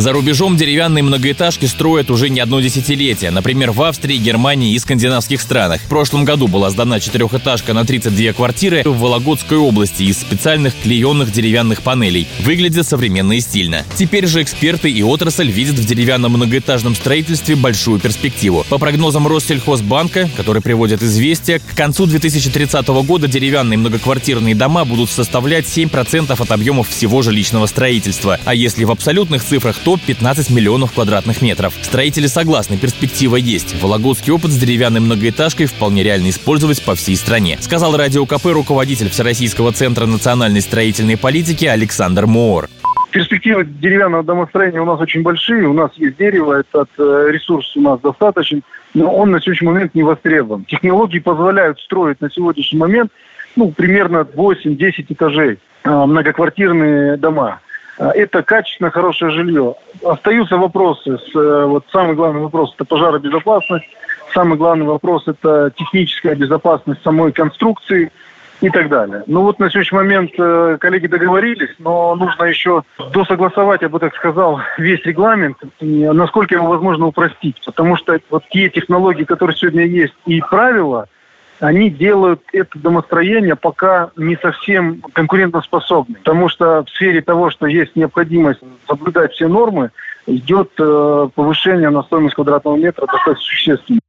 За рубежом деревянные многоэтажки строят уже не одно десятилетие. Например, в Австрии, Германии и скандинавских странах. В прошлом году была сдана четырехэтажка на 32 квартиры в Вологодской области из специальных клеенных деревянных панелей. Выглядит современно и стильно. Теперь же эксперты и отрасль видят в деревянном многоэтажном строительстве большую перспективу. По прогнозам Россельхозбанка, который приводит известия, к концу 2030 года деревянные многоквартирные дома будут составлять 7% от объемов всего жилищного строительства. А если в абсолютных цифрах, то 15 миллионов квадратных метров. Строители согласны, перспектива есть. Вологодский опыт с деревянной многоэтажкой вполне реально использовать по всей стране, сказал радио КП руководитель Всероссийского центра национальной строительной политики Александр Моор. Перспективы деревянного домостроения у нас очень большие. У нас есть дерево, этот э, ресурс у нас достаточен, но он на сегодняшний момент не востребован. Технологии позволяют строить на сегодняшний момент ну, примерно 8-10 этажей э, многоквартирные дома. А, это качественно хорошее жилье. Остаются вопросы. С, э, вот самый главный вопрос – это пожаробезопасность. Самый главный вопрос – это техническая безопасность самой конструкции и так далее. Ну вот на сегодняшний момент э, коллеги договорились, но нужно еще досогласовать, я бы так сказал, весь регламент, и насколько его возможно упростить. Потому что вот те технологии, которые сегодня есть, и правила – они делают это домостроение пока не совсем конкурентоспособным. Потому что в сфере того, что есть необходимость соблюдать все нормы, идет э, повышение на стоимость квадратного метра достаточно существенно.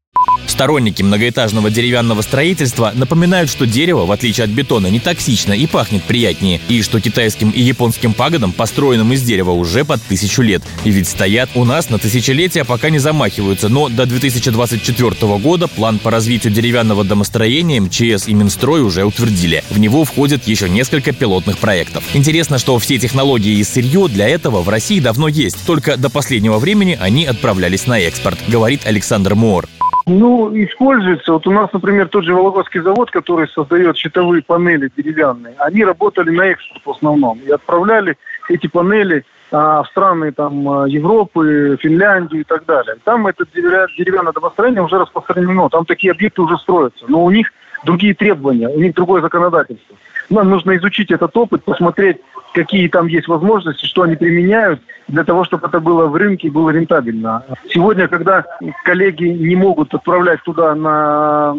Сторонники многоэтажного деревянного строительства напоминают, что дерево, в отличие от бетона, не токсично и пахнет приятнее, и что китайским и японским пагодам, построенным из дерева, уже под тысячу лет. И ведь стоят у нас на тысячелетия, пока не замахиваются, но до 2024 года план по развитию деревянного домостроения МЧС и Минстрой уже утвердили. В него входит еще несколько пилотных проектов. Интересно, что все технологии и сырье для этого в России давно есть, только до последнего времени они отправлялись на экспорт, говорит Александр Мор. Ну, используется. Вот у нас, например, тот же Вологодский завод, который создает щитовые панели деревянные, они работали на экспорт в основном и отправляли эти панели а, в страны там а, Европы, Финляндию и так далее. Там это деревянное домостроение уже распространено, там такие объекты уже строятся, но у них другие требования, у них другое законодательство. Нам нужно изучить этот опыт, посмотреть, какие там есть возможности, что они применяют для того, чтобы это было в рынке и было рентабельно. Сегодня, когда коллеги не могут отправлять туда на,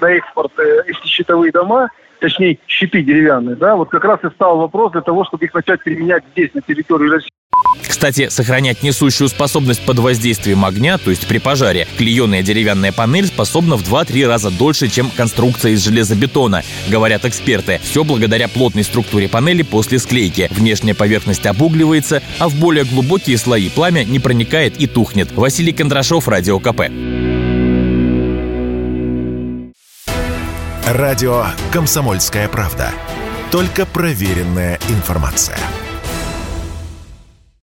на экспорт э, эти щитовые дома, точнее щиты деревянные, да, вот как раз и стал вопрос для того, чтобы их начать применять здесь, на территории России. Кстати, сохранять несущую способность под воздействием огня, то есть при пожаре, клееная деревянная панель способна в 2-3 раза дольше, чем конструкция из железобетона, говорят эксперты. Все благодаря плотной структуре панели после склейки. Внешняя поверхность обугливается, а в более глубокие слои пламя не проникает и тухнет. Василий Кондрашов, Радио КП. Радио «Комсомольская правда». Только проверенная информация.